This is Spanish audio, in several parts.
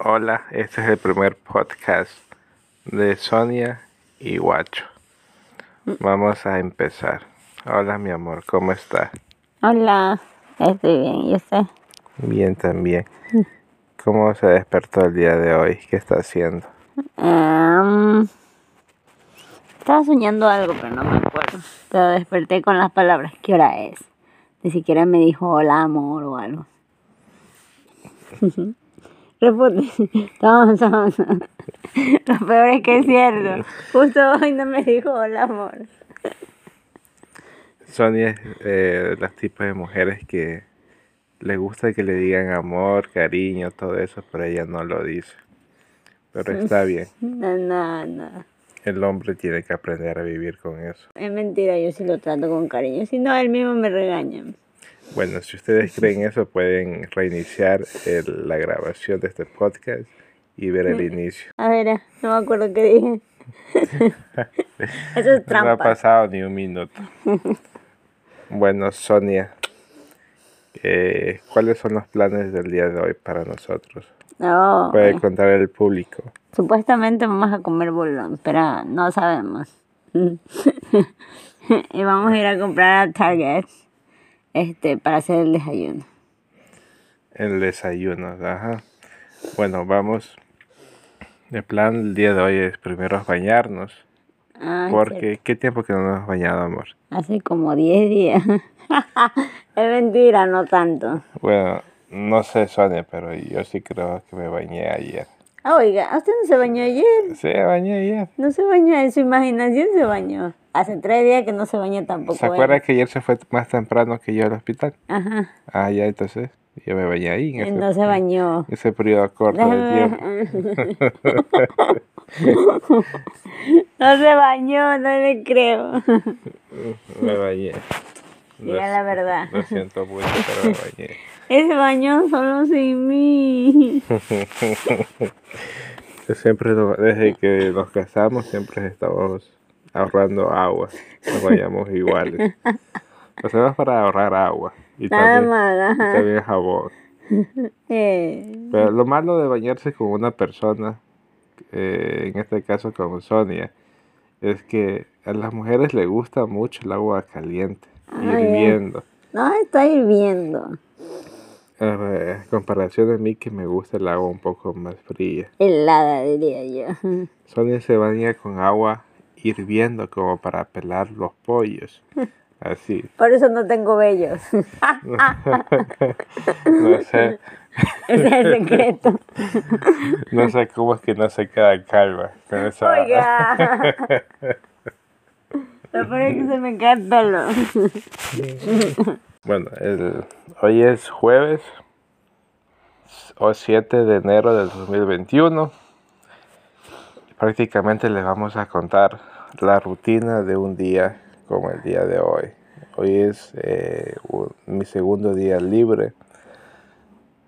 Hola, este es el primer podcast de Sonia y Guacho. Vamos a empezar. Hola, mi amor, ¿cómo estás? Hola, estoy bien, ¿y usted? Bien también. ¿Cómo se despertó el día de hoy? ¿Qué está haciendo? Em, estaba soñando algo, pero no me acuerdo. Pero desperté con las palabras, ¿qué hora es? Ni siquiera me dijo hola, amor o algo. Repute, vamos, vamos. Lo peor es que es cierto. Justo hoy no me dijo hola, amor. Sonia es eh, de las tipos de mujeres que le gusta que le digan amor, cariño, todo eso, pero ella no lo dice. Pero está bien. No, no, no. El hombre tiene que aprender a vivir con eso. Es mentira, yo sí lo trato con cariño. Si no, él mismo me regaña. Bueno, si ustedes creen eso, pueden reiniciar el- la grabación de este podcast y ver el inicio. A ver, eh, no me acuerdo qué dije. Eso es No ha trampa. pasado ni un minuto. Bueno, Sonia, eh, ¿cuáles son los planes del día de hoy para nosotros? No, Puede eh, contar el público. supuestamente vamos a comer bolón, pero no sabemos. y vamos a ir a comprar a Target este, para hacer el desayuno. El desayuno, ajá. Bueno, vamos. El plan del día de hoy es primero bañarnos. Ah, Porque, ¿qué tiempo que no nos hemos bañado, amor? Hace como 10 días. es mentira, no tanto. Bueno, no sé, Sonia, pero yo sí creo que me bañé ayer. Ah, Oiga, ¿usted no se bañó ayer? Sí, me bañé ayer. No se bañó, en su imaginación se bañó. Hace tres días que no se bañó tampoco. ¿Se él. acuerda que ayer se fue más temprano que yo al hospital? Ajá. Ah, ya, entonces yo me bañé ahí. En Él ese, no se bañó. ese periodo corto de tiempo. No se bañó, no le creo. Me bañé. Diga la verdad. Lo siento mucho, pero me bañé. Él se bañó solo sin mí. Siempre, desde que nos casamos, siempre estamos ahorrando agua. Nos bañamos iguales. Lo hacemos para ahorrar agua. Y Nada también, más, y ajá. también jabón. Eh, Pero lo malo de bañarse con una persona, eh, en este caso con Sonia, es que a las mujeres les gusta mucho el agua caliente, Hirviendo. no, está hirviendo. En comparación de mí que me gusta el agua un poco más fría. Helada, diría yo. Sonia se baña con agua hirviendo como para pelar los pollos. Así. Por eso no tengo vellos. No sé, Ese es el secreto. no sé cómo es que no se queda calva con esa Oiga. Lo es se me el pelo. Bueno, hoy es jueves o 7 de enero del 2021. Prácticamente les vamos a contar la rutina de un día como el día de hoy. Hoy es eh, mi segundo día libre.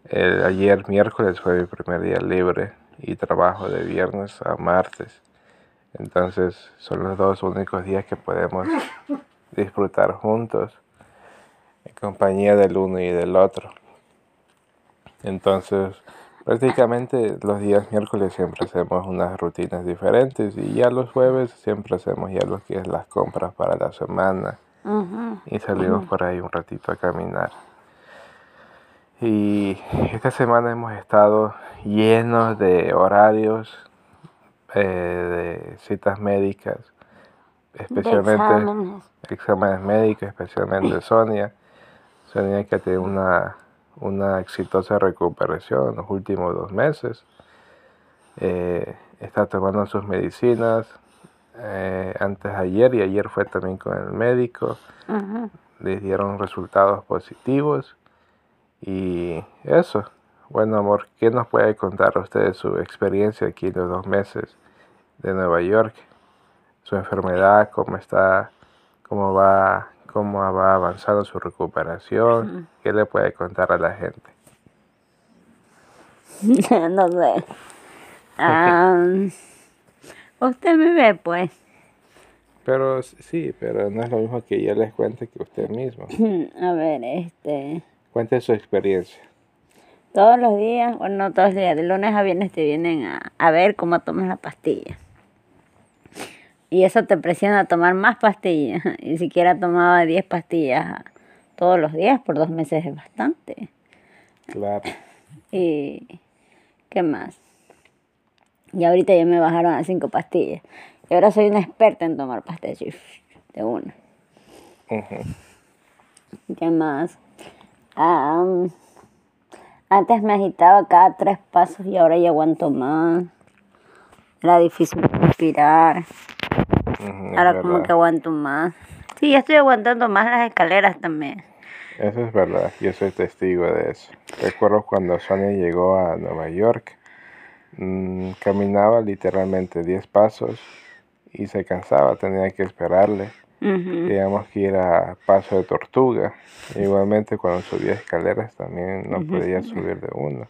Ayer miércoles fue mi primer día libre y trabajo de viernes a martes. Entonces son los dos únicos días que podemos disfrutar juntos en compañía del uno y del otro. Entonces, prácticamente los días miércoles siempre hacemos unas rutinas diferentes y ya los jueves siempre hacemos ya lo que es las compras para la semana y salimos por ahí un ratito a caminar. Y esta semana hemos estado llenos de horarios, eh, de citas médicas, especialmente exámenes. exámenes médicos, especialmente Sonia. Sonia que tiene una, una exitosa recuperación en los últimos dos meses. Eh, está tomando sus medicinas eh, antes de ayer y ayer fue también con el médico. Ujú. Le dieron resultados positivos. Y eso. Bueno, amor, ¿qué nos puede contar usted de su experiencia aquí en los dos meses de Nueva York? Su enfermedad, cómo está, cómo va, cómo va avanzando su recuperación, qué le puede contar a la gente. no sé. Am, usted me ve, pues. Pero sí, pero no es lo mismo que yo les cuente que usted mismo. A ver, este. Cuente su experiencia. Todos los días, bueno, no todos los días, de lunes a viernes te vienen a, a ver cómo tomas la pastilla. Y eso te presiona a tomar más pastillas. Y siquiera tomaba 10 pastillas todos los días por dos meses es bastante. Claro. Y ¿qué más? Y ahorita ya me bajaron a 5 pastillas. Y ahora soy una experta en tomar pastillas de una. ¿Qué más? Ah, um, antes me agitaba cada tres pasos y ahora ya aguanto más. Era difícil respirar. Ahora como que aguanto más. Sí, ya estoy aguantando más las escaleras también. Eso es verdad, yo soy testigo de eso. Recuerdo cuando Sonia llegó a Nueva York, mm, caminaba literalmente 10 pasos y se cansaba, tenía que esperarle. Teníamos que ir a paso de tortuga. Igualmente cuando subía escaleras también no podía subir de uno.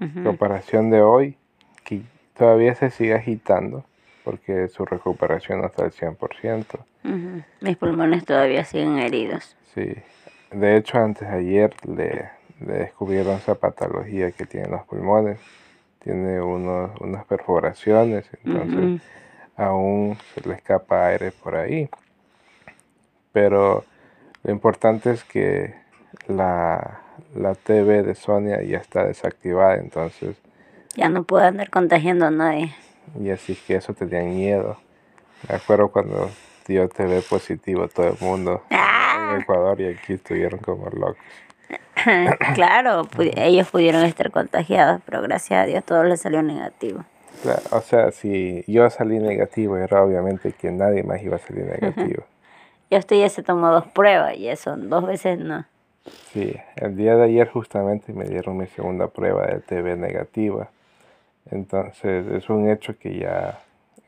ujú. Comparación de hoy, que todavía se sigue agitando porque su recuperación no está al 100%. Ujú. Mis pulmones todavía siguen heridos. Sí, de hecho antes de ayer le, le descubrieron esa patología que tiene en los pulmones. Tiene unos, unas perforaciones, entonces aún se le escapa aire por ahí. Pero lo importante es que la, la TV de Sonia ya está desactivada, entonces, Ya no puedo andar contagiando a nadie. y así que eso tenía miedo. Me acuerdo cuando dio TV positivo todo el mundo en Ecuador y aquí estuvieron como locos. claro, pu- ellos pudieron estar contagiados, pero gracias a Dios todo les salió negativo. O sea, si yo salí negativo, era obviamente que nadie más iba a salir negativo. Yo estoy ya se tomó dos pruebas y eso, dos veces no. Sí, el día de ayer justamente me dieron mi segunda prueba de TV negativa. Entonces es un hecho que ya,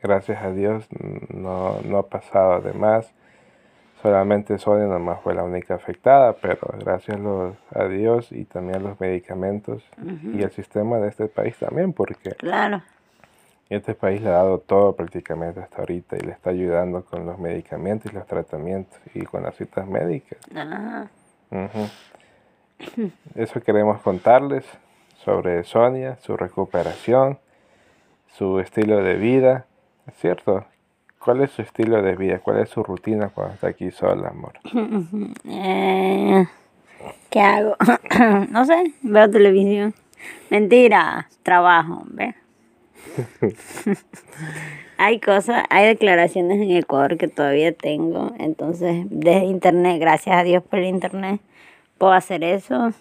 gracias a Dios, no, no ha pasado de más. Solamente Sonia nomás fue la única afectada, pero gracias a, los- a Dios y también a los medicamentos y el sistema de este país también, porque Claro. Este país le ha dado todo prácticamente hasta ahorita y le está ayudando con los medicamentos y los tratamientos y con las citas médicas. Ujú. Eso queremos contarles sobre Sonia, su recuperación, su estilo de vida. ¿Es cierto? ¿Cuál es su estilo de vida? ¿Cuál es su rutina cuando está aquí sola, amor? Eh, ¿Qué hago? no sé, veo televisión. Mentira, trabajo, ¿ves? hay cosas, hay declaraciones en Ecuador que todavía tengo, entonces desde internet, gracias a Dios por el internet, puedo hacer eso.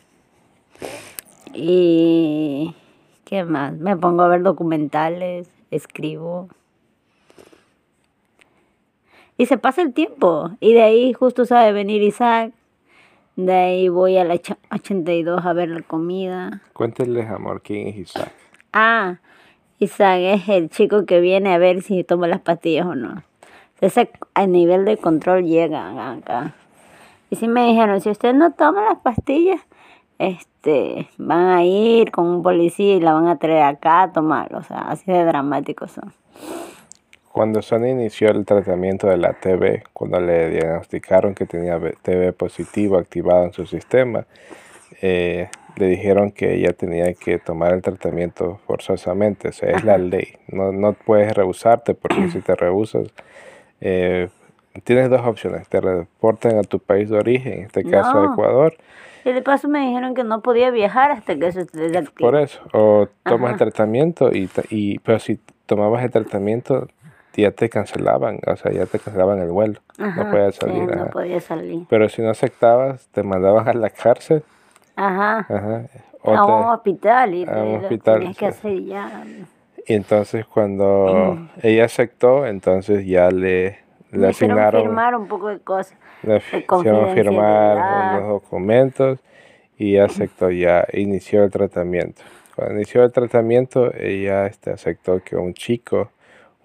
Y ¿qué más? Me pongo a ver documentales, escribo. Y se pasa el tiempo. Y de ahí justo sabe venir Isaac. De ahí voy a la ch- 82 a ver la comida. Cuéntenles, amor, quién es Isaac. Ah, Isaac es el chico que viene a ver si toma las pastillas o no. Ese a nivel de control llega acá. Y sí me dijeron, si usted no toma las pastillas, este, van a ir con un policía y la van a traer acá a tomar. O sea, así de dramáticos son. Cuando Sonia inició el tratamiento de la TB, cuando le diagnosticaron que tenía TB positivo activado en su sistema, eh, le dijeron que ella tenía que tomar el tratamiento forzosamente, o sea, es la ley. No, no puedes rehusarte porque si te rehusas, eh, tienes dos opciones, te reportan a tu país de origen, en este caso No. Ecuador, Y de paso me dijeron que no podía viajar hasta que eso esté desactivado. por eso, o tomas el tratamiento, y, y pero si tomabas el tratamiento, ya te cancelaban, o sea, ya te cancelaban el vuelo, Ajá, no podías sí, salir. no ajá. podía salir. Pero si no aceptabas, te mandaban a la cárcel. Ajá. A un hospital y a lo que hacer ya. y entonces cuando ella aceptó, entonces ya le, le Me asignaron, firmar un poco de cosas. le hicieron firmar unos documentos y aceptó, ya inició el tratamiento. Cuando inició el tratamiento, ella este, aceptó que un chico,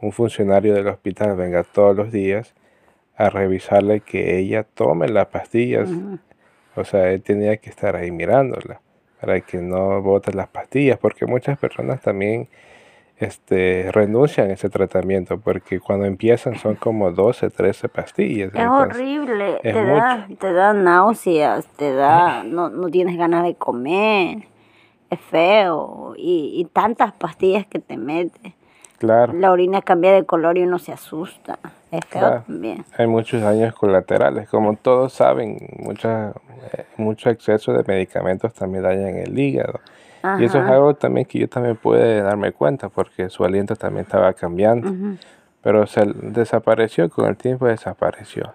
un funcionario del hospital, venga todos los días a revisarle que ella tome las pastillas. O sea, él tenía que estar ahí mirándola para que no bote las pastillas, porque muchas personas también este, renuncian a ese tratamiento, porque cuando empiezan son como 12, 13 pastillas. Es entonces- horrible, es te da, te da náuseas, te da, no, no tienes ganas de comer. es feo y, y tantas pastillas que te metes. Claro. La orina cambia de color y uno se asusta. Es feo Claro. también. Hay muchos daños colaterales. Como todos saben, mucha, eh, mucho exceso de medicamentos también dañan el hígado. Y eso es algo también que yo también pude darme cuenta porque su aliento también estaba cambiando. Pero se desapareció, con el tiempo desapareció.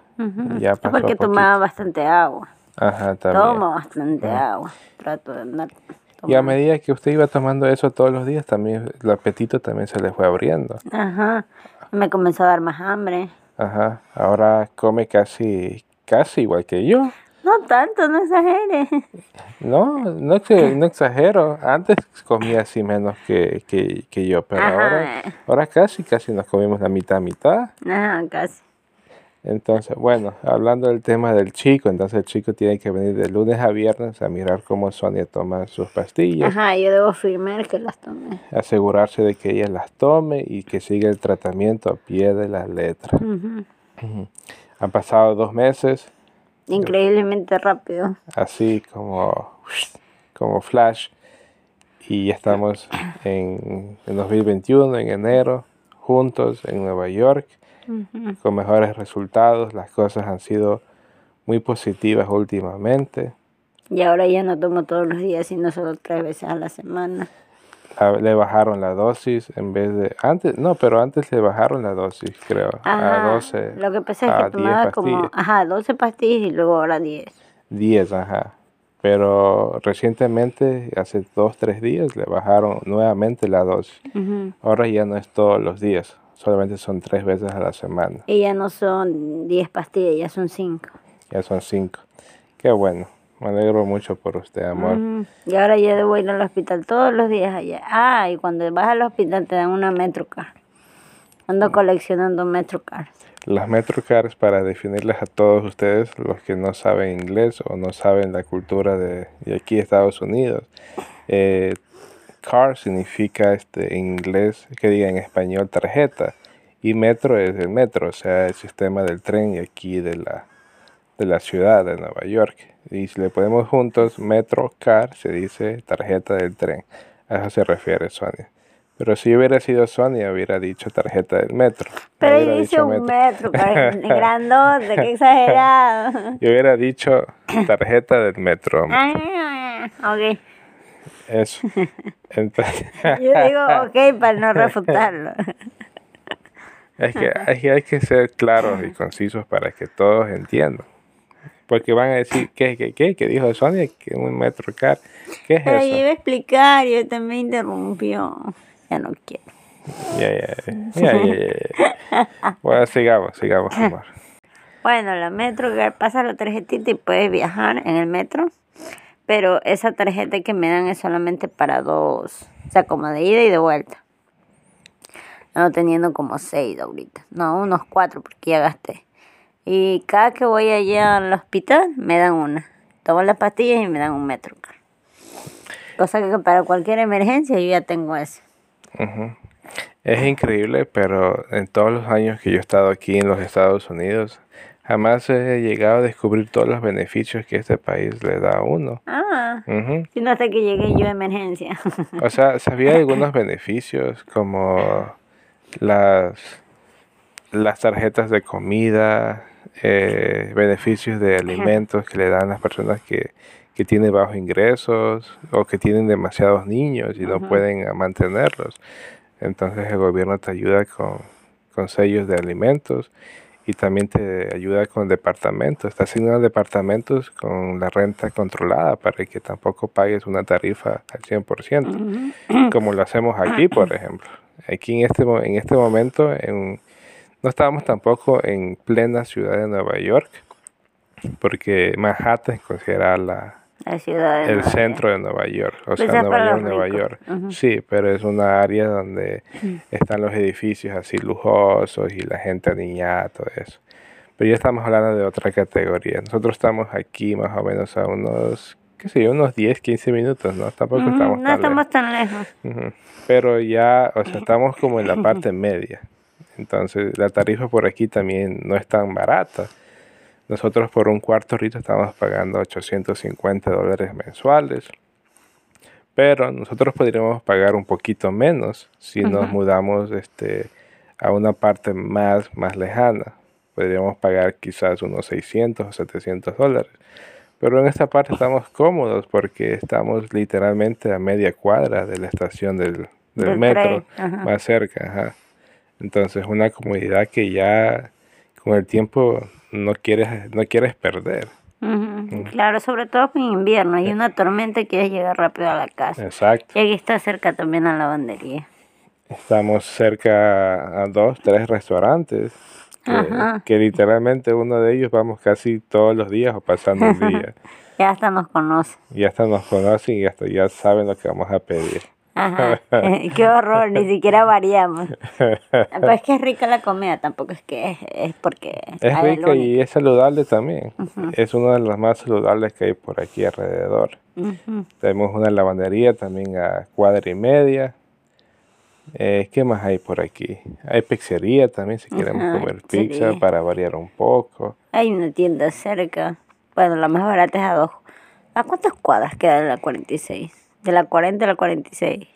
Ya Es pasó porque poquito. tomaba bastante agua. Ajá, también. Tomo bastante agua. Trato de andar Y a medida que usted iba tomando eso todos los días, también el apetito también se le fue abriendo. Ajá. Me comenzó a dar más hambre. Ajá. Ahora come casi, casi igual que yo. No tanto, no exageres. No, no, no exagero. Antes comía así menos que, que, que yo, pero Ajá. ahora, ahora casi, casi nos comimos la mitad, mitad. Ajá, casi. Entonces, bueno, hablando del tema del chico, entonces el chico tiene que venir de lunes a viernes a mirar cómo Sonia toma sus pastillas, Ajá, yo debo firmar que las tomé. asegurarse de que ella las tome y que siga el tratamiento a pie de la letra. Ujú. Ujú. Han pasado dos meses, Increíblemente rápido. así como, como flash, y ya estamos en, en 2021, en enero, juntos en Nueva York, Con mejores resultados. Las cosas han sido muy positivas últimamente. Y ahora ya no tomo todos los días, sino solo tres veces a la semana. A- Le bajaron la dosis en vez de antes, no, pero antes le bajaron la dosis, creo, a Ajá. 12, Lo que pasa es a que 10 tomaba como, ajá, 12 pastillas y luego ahora 10. 10, ajá. Pero recientemente, hace dos, tres días, le bajaron nuevamente la dosis. Ujú. Ahora ya no es todos los días, solamente son tres veces a la semana. Y ya no son 10 pastillas, ya son 5. Ya son cinco. Qué bueno. Me alegro mucho por usted, amor. Y ahora ya debo ir al hospital todos los días allá. Ah, y cuando vas al hospital te dan una Metrocar. Ando coleccionando Metrocar. Las Metrocars, para definirlas a todos ustedes, los que no saben inglés o no saben la cultura de, de aquí Estados Unidos, eh, car significa este, en inglés, que diga en español tarjeta, y metro es el metro, o sea, el sistema del tren y aquí de la, de la ciudad de Nueva York. Y si le ponemos juntos Metrocar, se dice tarjeta del tren. A eso se refiere Sonia. Pero si hubiera sido Sonia, hubiera dicho tarjeta del metro. Pero hubiera dice un metro. Metrocar, grandote, qué exagerado. Yo hubiera dicho tarjeta del metro. Ah, ok. Eso. Entonces, Yo digo ok para no refutarlo. es que hay, hay que ser claros y concisos para que todos entiendan. Porque van a decir, ¿qué, qué, qué? ¿Qué dijo Sonia? Que un metro car. ¿Qué es Pero yo iba eso? a explicar y él también interrumpió. Ya no quiero. Ya, ya, ya, ya. Bueno, sigamos, sigamos, amor. Bueno, la Metrocar pasa la tarjetita y puedes viajar en el metro. Pero esa tarjeta que me dan es solamente para dos. O sea, como de ida y de vuelta. No teniendo como seis ahorita. No, unos cuatro porque ya gasté. Y cada que voy allá al hospital me dan una. Tomo las pastillas y me dan un Metrocar. Cosa que para cualquier emergencia yo ya tengo eso. Ujú. Es increíble, pero en todos los años que yo he estado aquí en los Estados Unidos, jamás he llegado a descubrir todos los beneficios que este país le da a uno. Ah, Ujú. sino hasta que llegué yo a emergencia. O sea, sabía algunos beneficios como las, las tarjetas de comida, eh, beneficios de alimentos que le dan a las personas que, que tienen bajos ingresos o que tienen demasiados niños y no pueden ah, mantenerlos. Entonces el gobierno te ayuda con, con sellos de alimentos y también te ayuda con departamentos. Te asignan departamentos con la renta controlada para que tampoco pagues una tarifa al 100%, como lo hacemos aquí, por ejemplo. Aquí en este, en este momento en- no estábamos tampoco en plena ciudad de Nueva York, porque Manhattan es considerada la, La ciudad de el Nueva York. centro de Nueva York, o Pues sea, Nueva York, Nueva. York. Ujú. Sí, pero es una área donde están los edificios así lujosos y la gente aniñada, todo eso. Pero ya estamos hablando de otra categoría. Nosotros estamos aquí más o menos a unos, qué sé yo, unos 10, 15 minutos, ¿no? Tampoco Ujú, estamos no tan estamos lejos. tan lejos. Ujú. Pero ya, o sea, estamos como en la parte media. Entonces, la tarifa por aquí también no es tan barata. Nosotros por un cuarto ahorita estamos pagando 850 dólares mensuales. Pero nosotros podríamos pagar un poquito menos si nos mudamos este, a una parte más, más lejana. Podríamos pagar quizás unos 600 o 700 dólares. Pero en esta parte estamos cómodos porque estamos literalmente a media cuadra de la estación del, del Del metro, más cerca. ajá. Entonces, una comodidad que ya con el tiempo no quieres, no quieres perder. Ujú, Claro, sobre todo en invierno. Hay una tormenta y quieres llegar rápido a la casa. Exacto. Y aquí está cerca también la lavandería. Estamos cerca a dos, tres restaurantes. Que, que literalmente uno de ellos vamos casi todos los días o pasando el día. Ya hasta nos conoce. Y hasta nos conocen y hasta ya saben lo que vamos a pedir. Ajá. Qué horror, ni siquiera variamos. Pero es que es rica la comida, tampoco es que es, es porque Es rica y es saludable también. Es una de las más saludables que hay por aquí alrededor. Tenemos una lavandería también a cuadra y media. Eh, ¿Qué más hay por aquí? Hay pizzería también si queremos Ajá, comer pizza para variar un poco. Hay una tienda cerca. Bueno, la más barata es a dos. ¿A cuántas cuadras queda la 46? De la 40 a la 46.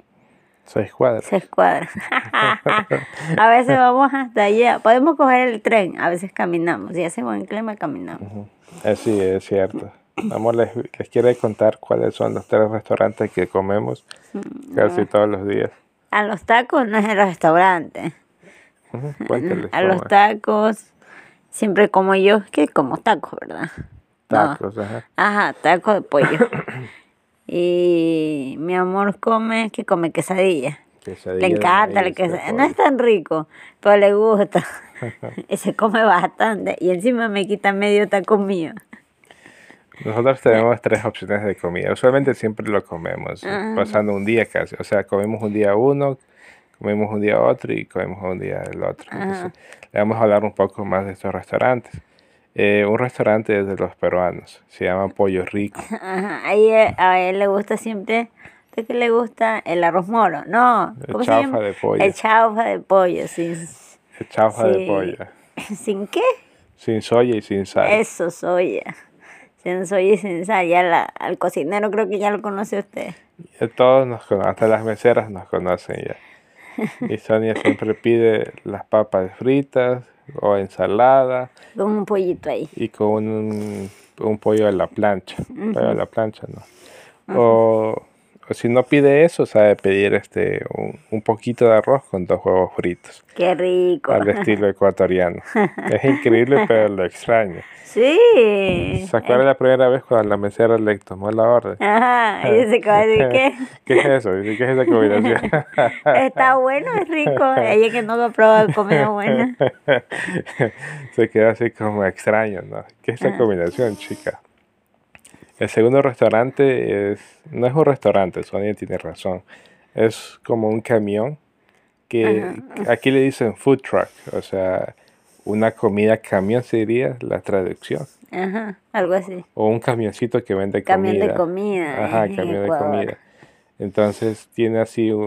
Seis cuadras. Seis cuadras. a veces vamos hasta allá. Podemos coger el tren, a veces caminamos. Si hace buen clima, caminamos. Así es cierto. Vamos, les, les quiero contar cuáles son los tres restaurantes que comemos Mm, casi todos los días. A los tacos no es el restaurante. A los es. tacos, siempre como yo, que como tacos, ¿verdad? No. Tacos, ajá. Ajá, taco de pollo. y mi amor come, que come quesadilla. Quesadilla Le encanta la maíz, quesadilla. No es tan rico, pero le gusta. y se come bastante. Y encima me quita medio taco mío. Nosotros tenemos tres opciones de comida. Usualmente siempre lo comemos, Ajá. pasando un día casi. O sea, comemos un día uno, comemos un día otro y comemos un día el otro. Entonces, le vamos a hablar un poco más de estos restaurantes. Eh, un restaurante es de los peruanos, se llama Pollo Rico. Ajá, ahí eh, a él le gusta siempre, ¿de qué le gusta? El arroz moro, no, El ¿cómo se chaufa llama? de pollo. El chaufa de pollo, sin, El chaufa de Sí. pollo, ¿sin qué? sin soya y sin sal. Eso, soya, sin soya y sin sal, ya la, al cocinero creo que ya lo conoce usted. Ya Todos nos conocen, hasta las meseras nos conocen ya. Y Sonia siempre pide las papas fritas o ensalada Con un pollito ahí. y con un, un pollo a la plancha. Pollo a la plancha, ¿no? O, o si no pide eso, sabe pedir este un, un poquito de arroz con dos huevos fritos, Qué rico. al estilo ecuatoriano. Es increíble, pero lo extraño. Sí. ¿Se acuerda la primera vez cuando la mesera le tomó la orden? Ajá, y dice ¿Qué es eso? Dice, ¿qué es esa combinación? está bueno, es rico. Ella que no ha probado comida buena. Se queda así como extraño, ¿no? ¿Qué es Ah. esa combinación, chica? El segundo restaurante es, no es un restaurante, Sonia tiene razón. Es como un camión que aquí le dicen food truck, o sea, una comida camión sería la traducción. Ajá, algo así. O un camioncito que vende Camión comida. de comida. Ajá, camión de comida. Entonces tiene así un-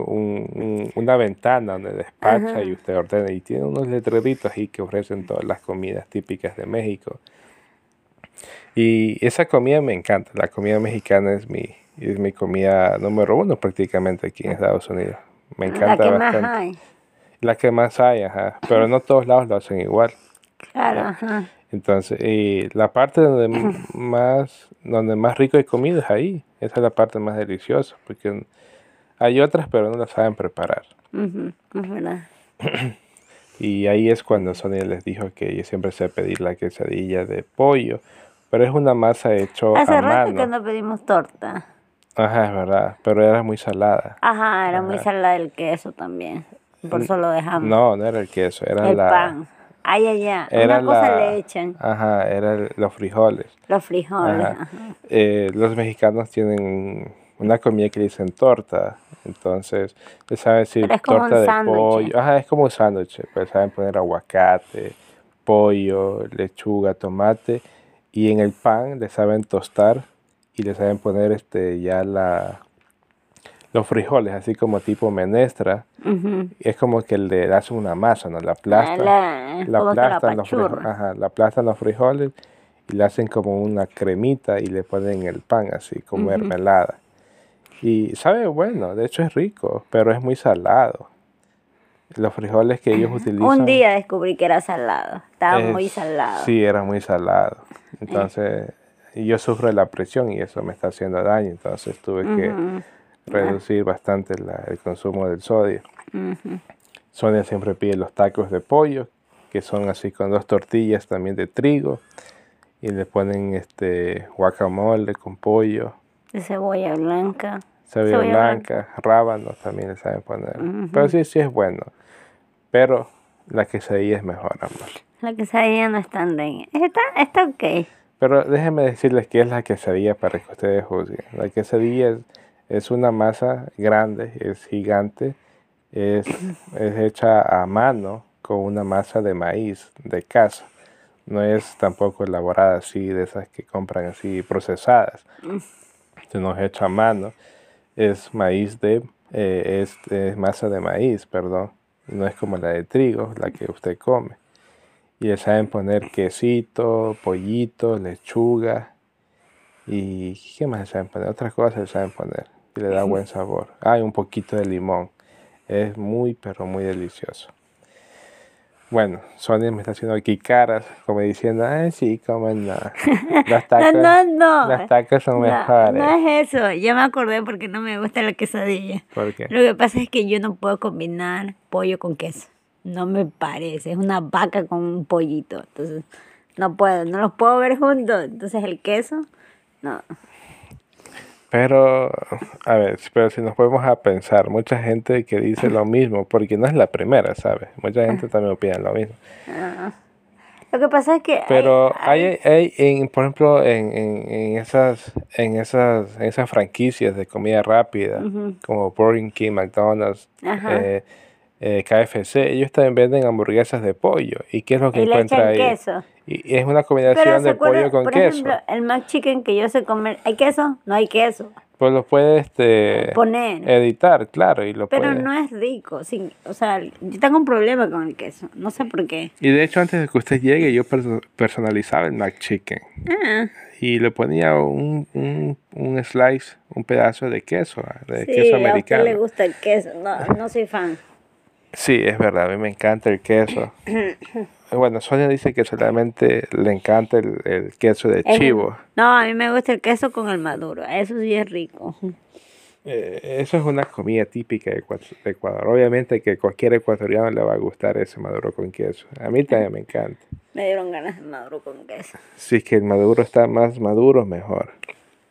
un- una ventana donde despacha Ajá. y usted ordena y tiene unos letreritos ahí que ofrecen todas las comidas típicas de México. Y esa comida me encanta. La comida mexicana es mi, es mi comida número uno prácticamente aquí en Estados Unidos. Me La encanta que más bastante. hay. La que más hay, ajá. Pero no todos lados lo hacen igual. Claro, ajá. Entonces, y la parte donde más, donde más rico hay comida es ahí. Esa es la parte más deliciosa, porque hay otras, pero no las saben preparar. Es verdad. Y ahí es cuando Sonia les dijo que ella siempre se pedir la quesadilla de pollo, pero es una masa hecho Hace a rato mano. que no pedimos torta. Ajá, es verdad, pero era muy salada. Ajá, era muy salada el queso también. Por eso lo dejamos. No, no era el queso, era el la... pan. Ay, ay, ay. Era Una cosa la- le echan. Ajá, era el- los frijoles. Los frijoles. Ajá. Ajá. Eh, los mexicanos tienen una comida que le dicen torta. Entonces, les saben decir Pero es como torta un de sándwich. pollo. Ajá, es como un sándwich. Pues saben poner aguacate, pollo, lechuga, tomate. Y en el pan le saben tostar y le saben poner este ya la los frijoles, así como tipo menestra. Es como que le hacen una masa, ¿no? La aplastan. La, La la los frijoles, ajá, la aplastan los frijoles y le hacen como una cremita y le ponen el pan así como Ujú. mermelada. Y sabe bueno, de hecho es rico, pero es muy salado. Los frijoles que ellos utilizan. Un día descubrí que era salado. Estaba es- muy salado. Sí, era muy salado. Entonces, yo sufro la presión y eso me está haciendo daño. Entonces tuve que Ujú, reducir bastante la- el consumo del sodio. ujú. Sonia siempre pide los tacos de pollo, que son así con dos tortillas también de trigo. Y le ponen este guacamole con pollo, De cebolla blanca. cebolla Cebolla blanca, rábanos también le saben poner. Ujú. Pero sí, sí es bueno. Pero la quesadilla es mejor, amor. La quesadilla no es tan rica. Está, está ok. Pero déjenme decirles qué es la quesadilla para que ustedes juzguen. La quesadilla es, es una masa grande, es gigante, es, es hecha a mano con una masa de maíz de casa. No es tampoco elaborada así, de esas que compran así procesadas. Sino es hecha a mano. Es maíz de, eh, es, es masa de maíz, perdón. No es como la de trigo, la que usted come. Y le saben poner quesito, pollito, lechuga y ¿qué más le saben poner? Otras cosas le saben poner y le da buen sabor. Hay un poquito de limón. Es muy, pero muy delicioso. Bueno, Sonia me está haciendo aquí caras, como diciendo, ay, sí, comen nada. Las No, no, no. las tacas son No, mejores. no es eso. Ya me acordé porque no me gusta la quesadilla. ¿Por qué? Lo que pasa es que yo no puedo combinar pollo con queso. No me parece. Es una vaca con un pollito. Entonces, no puedo. No los puedo ver juntos. Entonces, el queso, no. Pero, a ver, pero si nos podemos a pensar, mucha gente que dice lo mismo, porque no es la primera, ¿sabes? Mucha gente también opina lo mismo. Ah. Lo que pasa es que. Pero hay- hay, hay en, por ejemplo, en, en, en esas, en esas, en esas franquicias de comida rápida, como Burger King, McDonald's, eh, eh, KFC, ellos también venden hamburguesas de pollo. ¿Y qué es lo que Y le encuentra echan ahí? queso. Y es una Pero combinación de pollo acuerda, con por queso. ejemplo, el McChicken que yo sé comer, ¿hay queso? No hay queso. Pues lo puedes este, Poner. editar, claro, y lo Pero puedes. no es rico. sí, o sea, yo tengo un problema con el queso. No sé por qué. Y de hecho, antes de que usted llegue, yo perso- personalizaba el McChicken. Ah, Y le ponía un, un, un slice, un pedazo de queso, de sí, queso a usted le americano. gusta el queso. No, no soy fan. Sí, es verdad, a mí me encanta el queso. bueno, Sonia dice que solamente le encanta el, el queso de chivo. No, a mí me gusta el queso con el maduro. Eso sí es rico. Eh, eso es una comida típica de Ecuador. Obviamente que cualquier ecuatoriano le va a gustar ese maduro con queso. A mí también me encanta. Me dieron ganas de maduro con queso. Si es que el maduro está más maduro, mejor.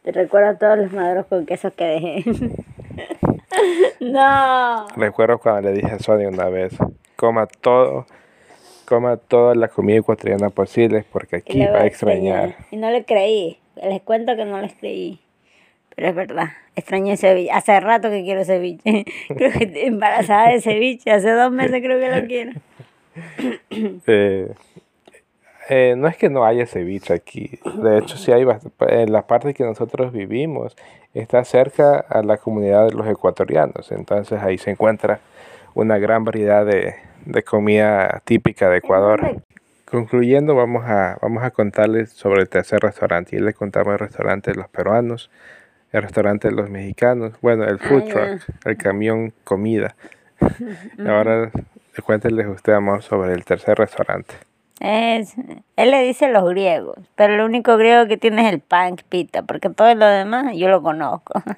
Te recuerdo todos los maduros con queso que dejé. no. Recuerdo cuando le dije a Sonia una vez, coma todo, coma toda la comida ecuatoriana posible porque aquí va a extrañar. Y no le creí. Les cuento que no les creí. Pero es verdad. Extraño el ceviche. Hace rato que quiero ceviche. creo que estoy embarazada de ceviche. Hace dos meses creo que lo quiero. Eh, eh, no es que no haya ceviche aquí, de hecho sí hay en la parte que nosotros vivimos está cerca a la comunidad de los ecuatorianos, entonces ahí se encuentra una gran variedad de, de comida típica de Ecuador. Concluyendo, vamos a, vamos a contarles sobre el tercer restaurante. Y les contamos el restaurante de los peruanos, el restaurante de los mexicanos, bueno, el food truck, el camión comida. Ahora cuéntenles usted, amor, sobre el tercer restaurante. Es, él le dice los griegos, pero lo único griego que tiene es el pan pita, porque todo lo demás yo lo conozco.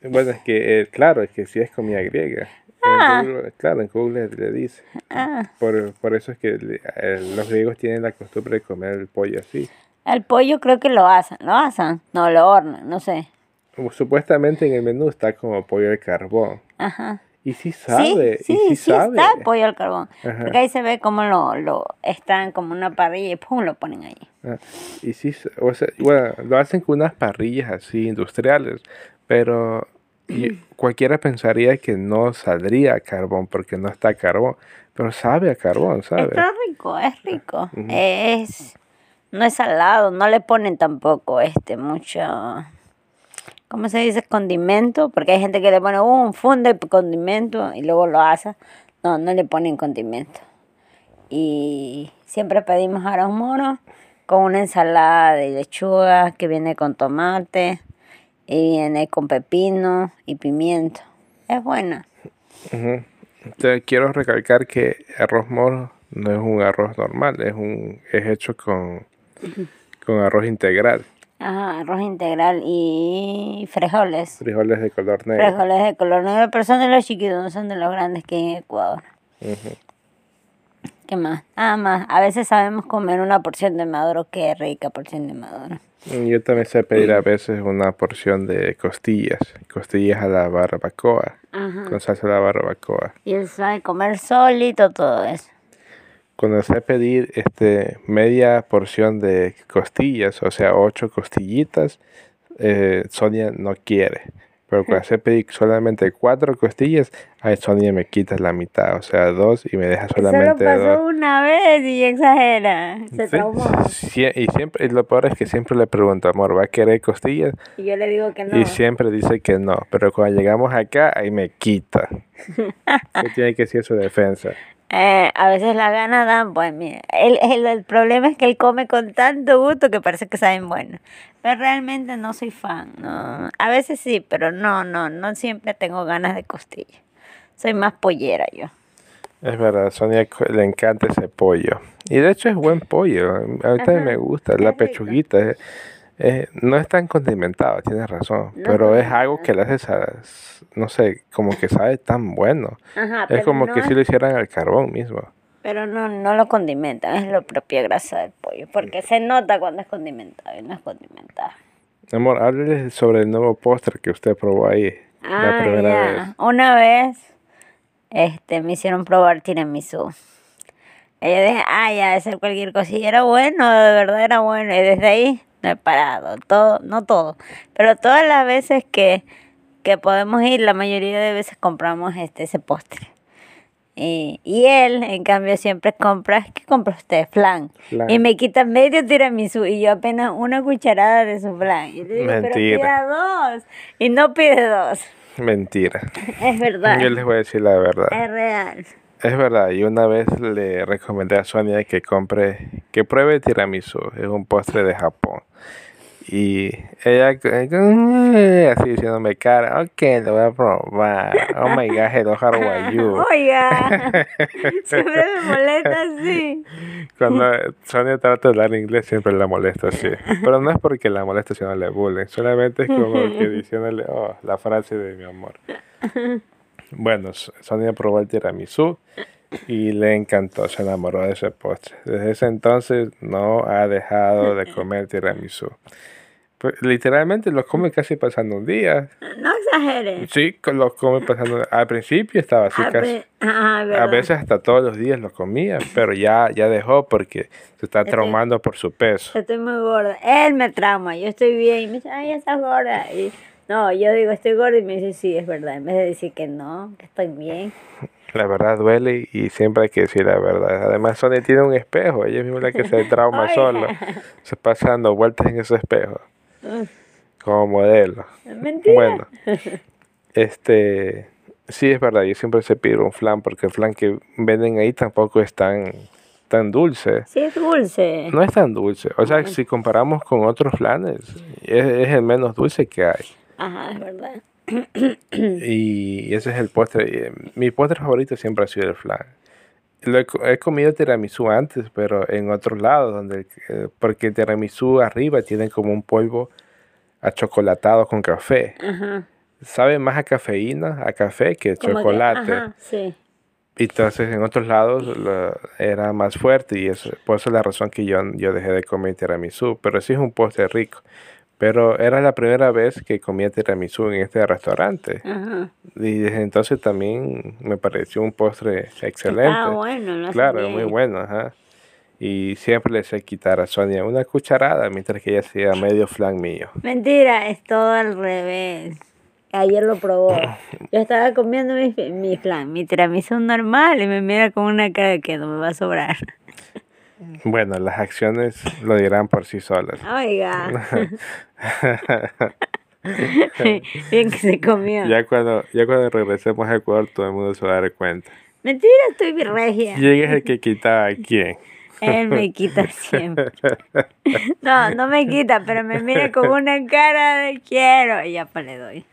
Bueno, es que, eh, claro, es que sí es comida griega. En Ah. Google- claro, en Google le, dice. Ah, Por, por eso es que eh, los griegos tienen la costumbre de comer el pollo así. el pollo creo que lo asan, ¿lo asan? No, lo hornan, no sé. Supuestamente en el menú está como pollo de carbón. Ajá. Y sí sabe, sí, y sí, sabe. está pollo al carbón. Ajá. Porque ahí se ve cómo lo, lo están como una parrilla y pum, lo ponen ahí. Ah, y sí, o sea, bueno, lo hacen con unas parrillas así industriales, pero y- cualquiera pensaría que no saldría a carbón porque no está a carbón, pero sabe a carbón, ¿sabe? Está rico, es rico. Es no es salado, no le ponen tampoco este mucho ¿cómo se dice? condimento, porque hay gente que le pone un funde de condimento y luego lo asa. No, no le ponen condimento. Y siempre pedimos arroz moro con una ensalada de lechuga que viene con tomate Y viene con pepino y pimiento. Es buena. Ujú. Te quiero recalcar que arroz moro no es un arroz normal, es un es hecho con, con arroz integral, Ajá, arroz integral y frijoles. frijoles de color negro. Frijoles de color negro, pero son de los chiquitos, no son de los grandes que hay en Ecuador. Ujú. ¿Qué más? Nada más. A veces sabemos comer una porción de maduro. Qué rica porción de maduro. Yo también sé pedir a veces una porción de costillas, costillas a la barbacoa, Ajá. con salsa a la barbacoa. Y él sabe comer solito todo eso. Cuando sé pedir este, media porción de costillas, o sea, ocho costillitas, eh, Sonia no quiere. Pero cuando sé pedir solamente cuatro costillas, ahí Sonia me quita la mitad, o sea, dos y me deja Solo solamente pasó dos. una vez y exagera. Se Sí, traumó. sí, y siempre, y lo peor es que siempre le pregunto, amor, ¿va a querer costillas? Y yo le digo que no. Y siempre dice que no, pero cuando llegamos acá, ahí me quita. ¿Qué tiene que decir su defensa? Eh, a veces las ganas dan, pues mira, el, el, el problema es que él come con tanto gusto que parece que saben bueno. Pero realmente no soy fan, no. A veces sí, pero no, no, no siempre tengo ganas de costilla. Soy más pollera yo. Es verdad, Sonia le encanta ese pollo. Y de hecho es buen pollo, a mí también me gusta, la pechuguita. es- es- no es tan condimentado, tienes razón, No pero es algo que le hace, sa- no sé, como que sabe tan bueno. Ajá, Es como no que si lo hicieran al carbón mismo. Pero no, no lo condimentan, es la propia grasa del pollo, porque se nota cuando es condimentado y no es condimentado. Amor, háblele sobre el nuevo postre que usted probó ahí la Ah, primera ya. vez. Una vez este, me hicieron probar tiramisú. Y yo dije, ah, ya, de ser cualquier cosa. Y era bueno, de verdad era bueno. Y desde ahí no he parado. Todo, no todo. Pero todas las veces que, que podemos ir, la mayoría de veces compramos este, ese postre. Y, y él, en cambio, siempre compra, ¿qué compra usted? Flan. Flan. Y me quita medio tiramisú y yo apenas una cucharada de su flan. Y le digo, pero pida dos. Y no pide dos. Mentira. Es verdad. Yo les voy a decir la verdad. Es real. Es verdad, y una vez le recomendé a Sonia que compre, que pruebe tiramisú, es un postre de Japón. Y ella eh, así diciéndome cara, ok, lo voy a probar. Oh my god, hello, how are you? Oiga, siempre me molesta así. Cuando Sonia trata de hablar inglés siempre la molesta así. Pero no es porque la molesta sino le bullying, solamente es como que diciéndole, oh, la frase de mi amor. Bueno, Sonia probó el tiramisú y le encantó, se enamoró de ese postre. Desde ese entonces no ha dejado de comer tiramisú. Pues, literalmente lo come casi pasando un día. No exageres. Sí, co- lo come pasando. Al principio estaba así Ah, casi. ah, A verdad. veces hasta todos los días lo comía, pero ya, ya dejó porque se está Estoy- traumando por su peso. Estoy muy gorda. Él me trauma. Yo estoy bien. Y me dice, ay, estás gorda. Y no, yo digo, estoy gorda. Y me dice, sí, es verdad. En vez de decir que no, que estoy bien. La verdad duele y siempre hay que decir la verdad. Además, Sonia tiene un espejo, ella misma es la que se trauma sola. Se pasa dando vueltas en ese espejo como modelo. mentira. Bueno, este, sí es verdad, yo siempre se pido un flan porque el flan que venden ahí tampoco es tan, tan dulce. Sí, es dulce. No es tan dulce. O sea, si comparamos con otros flanes, es, es el menos dulce que hay. Ajá, es verdad. Y ese es el postre. eh, Mi postre favorito siempre ha sido el flan. Lo he, he comido tiramisú antes, pero en otros lados, donde, eh, porque el tiramisú arriba tiene como un polvo achocolatado con café. Ajá. Sabe más a cafeína, a café que Como que- chocolate. ajá, sí. Entonces en otros lados lo- era más fuerte y eso, por eso es la razón que yo, yo dejé de comer tiramisú. Pero sí es un postre rico. Pero era la primera vez que comía tiramisú en este restaurante. Ajá. Y desde entonces también me pareció un postre excelente. Estaba bueno, hacen claro, muy bueno, ajá. Y siempre le sé quitar a Sonia una cucharada mientras que ella hacía medio flan mío. Mentira, es todo al revés. Ayer lo probó. Yo estaba comiendo mi, mi flan, mi tiramisú normal y me mira con una cara de que no me va a sobrar. Bueno, las acciones lo dirán por sí solas. Oiga. Bien que se comió. Ya cuando, ya cuando regresemos a Ecuador todo el mundo se va a dar cuenta. Mentira, estoy regia. ¿Quién es el que quitaba a quién? Él me quita siempre. No, no me quita, pero me mira con una cara de quiero y ya pues le doy.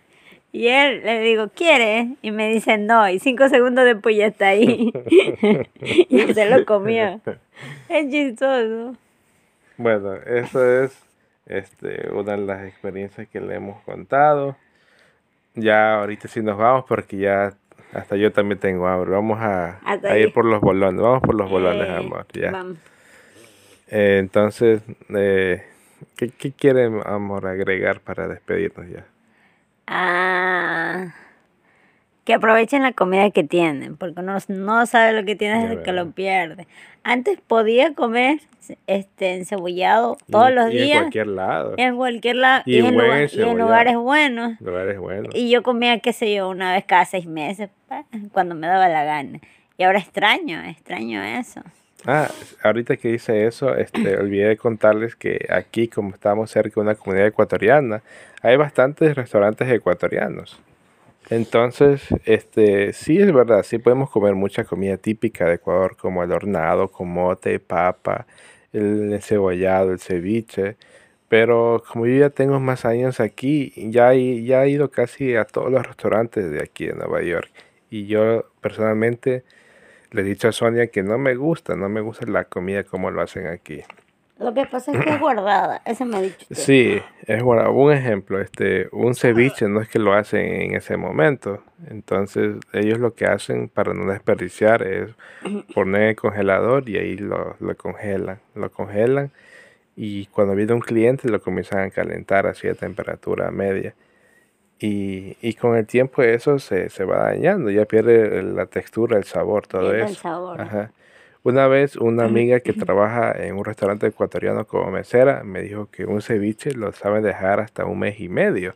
Y él le digo, ¿quiere? Y me dice no. Y cinco segundos después ya está ahí. y se lo comió. Es chistoso. Bueno, eso es este, una de las experiencias que le hemos contado. Ya ahorita sí nos vamos porque ya hasta yo también tengo hambre. Vamos a, ir por los bolones. Vamos por los bolones, Eh, amor. Ya. vamos. Eh, entonces, eh, ¿qué, ¿qué quiere, amor, agregar para despedirnos ya? Ah, que aprovechen la comida que tienen, porque uno no sabe lo que tiene desde que lo pierde. Antes podía comer este encebollado todos Y- los y en días cualquier lado. en cualquier lado Y y, en, lugar- en lugares buenos. Lugares buenos. Y yo comía, qué sé yo, una vez cada seis meses, cuando me daba la gana. Y ahora extraño, extraño eso. Ah, ahorita que hice eso, este, olvidé de contarles que aquí, como estamos cerca de una comunidad ecuatoriana, hay bastantes restaurantes ecuatorianos. Entonces, este, sí es verdad, sí podemos comer mucha comida típica de Ecuador, como el hornado, con mote, papa, el encebollado, el ceviche. Pero como yo ya tengo más años aquí, ya he, ya he ido casi a todos los restaurantes de aquí de Nueva York. Y yo personalmente le he dicho a Sonia que no me gusta, no me gusta la comida como lo hacen aquí. Lo que pasa es que es guardada, eso me ha dicho usted. Sí, es bueno, un ejemplo, este, un ceviche no es que lo hacen en ese momento, entonces ellos lo que hacen para no desperdiciar es poner el congelador y ahí lo, lo congelan, lo congelan y cuando viene un cliente lo comienzan a calentar así a temperatura media y, y con el tiempo eso se, se va dañando, ya pierde la textura, el sabor, todo Pierde el eso. sabor. Ajá. Una vez una amiga que trabaja en un restaurante ecuatoriano como mesera me dijo que un ceviche lo saben dejar hasta un mes y medio.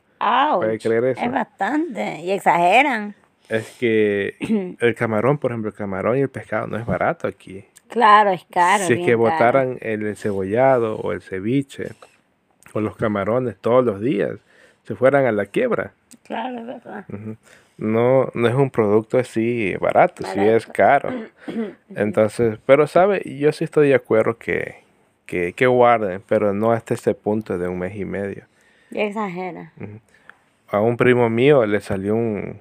¿Puede creer eso? Es bastante. Y exageran. Es que el camarón, por ejemplo, el camarón y el pescado no es barato aquí. Claro, es caro. si es que caro. botaran el encebollado o el ceviche o los camarones todos los días, se fueran a la quiebra. Claro, verdad. No, no es un producto así barato, sí es Barato. caro. Entonces, pero sabe, yo sí estoy de acuerdo que, que, que guarden, pero no hasta ese punto de un mes y medio. Y exagera. A un primo mío le salió un,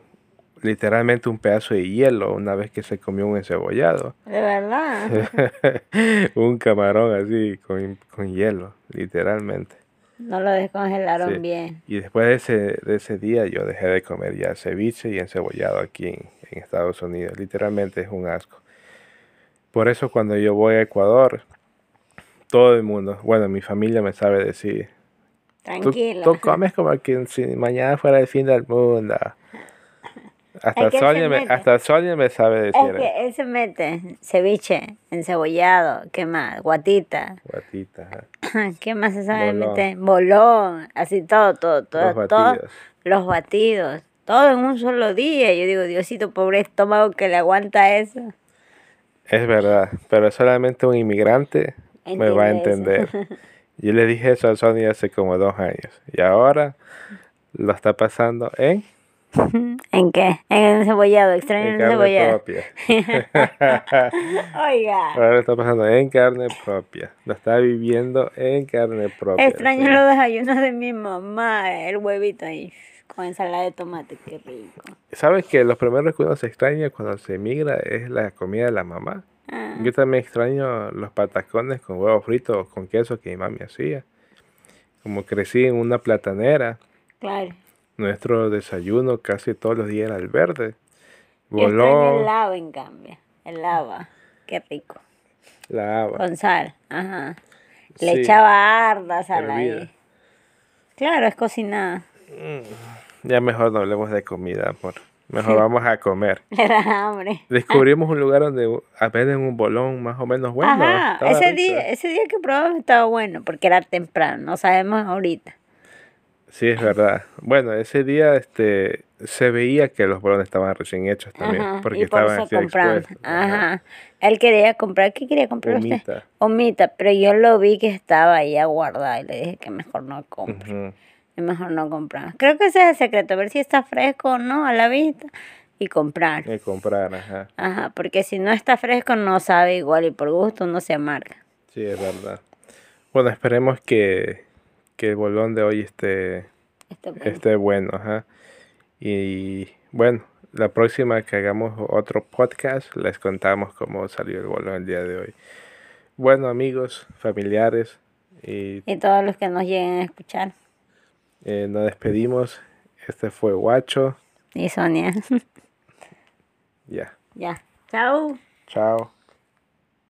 literalmente un pedazo de hielo una vez que se comió un encebollado. De verdad. un camarón así con, con hielo, literalmente. No lo descongelaron Sí. bien. Y después de ese, de ese día yo dejé de comer ya ceviche y encebollado aquí en, en Estados Unidos. Literalmente es un asco. Por eso cuando yo voy a Ecuador, todo el mundo, bueno, mi familia me sabe decir, tú, Tranquilo. tú comes como que si mañana fuera el fin del mundo. Hasta Sonia, me, hasta Sonia me sabe decir. Es que él se mete ceviche, encebollado, ¿qué más? Guatita. Guatita. ¿Qué más se sabe Bolón. meter? Bolón, así todo, todo, todo, Los todo. batidos. Los batidos, todo en un solo día. Yo digo, Diosito, pobre estómago que le aguanta eso. Es verdad, pero solamente un inmigrante me va a Entiende eso. entender. Yo le dije eso a Sonia hace como dos años y ahora lo está pasando en, ¿En qué? En el encebollado, extraño en el carne encebollado. propia. Oiga, Ahora lo está pasando en carne propia. Lo está viviendo en carne propia. extraño sí. los desayunos de mi mamá, el huevito ahí con ensalada de tomate, qué rico. ¿Sabes que los primeros que uno se extraña cuando se emigra es la comida de la mamá? Ah, Yo también extraño los patacones con huevo frito o con queso que mi mami hacía. Como crecí en una platanera, claro. Nuestro desayuno casi todos los días era el verde. Extraño el Bolón, lava, en cambio. El lava, qué rico. la haba. Con sal, ajá. Le Sí, echaba harda sal ahí. Claro, es cocinada. Ya mejor no hablemos de comida, amor. Mejor Sí. vamos a comer. Le da hambre. Descubrimos un lugar donde venden un bolón más o menos bueno. Ajá, ese rico. día, ese día que probamos estaba bueno porque era temprano, no sabemos ahorita. Sí, es verdad. Bueno, ese día este, se veía que los bolones estaban recién hechos también, Ajá, porque y por estaban eso compramos. expuestos. Ajá. Ajá. Él quería comprar, ¿qué quería comprar usted? Humita. Omita, pero yo lo vi que estaba ahí guardado y le dije que mejor no compre. Ujú. Es mejor no comprar. Creo que ese es el secreto, ver si está fresco o no a la vista. y comprar. Y comprar, ajá. Ajá, porque si no está fresco no sabe igual y por gusto no se amarga. Sí, es verdad. Bueno, esperemos que, que el bolón de hoy esté, Este, bueno. esté bueno, ajá. Y bueno, la próxima que hagamos otro podcast les contamos cómo salió el bolón el día de hoy. Bueno, amigos, familiares, y Y todos los que nos lleguen a escuchar. eh, nos despedimos. Este fue Guacho. Y Sonia. Ya. ya. Chao. Chao.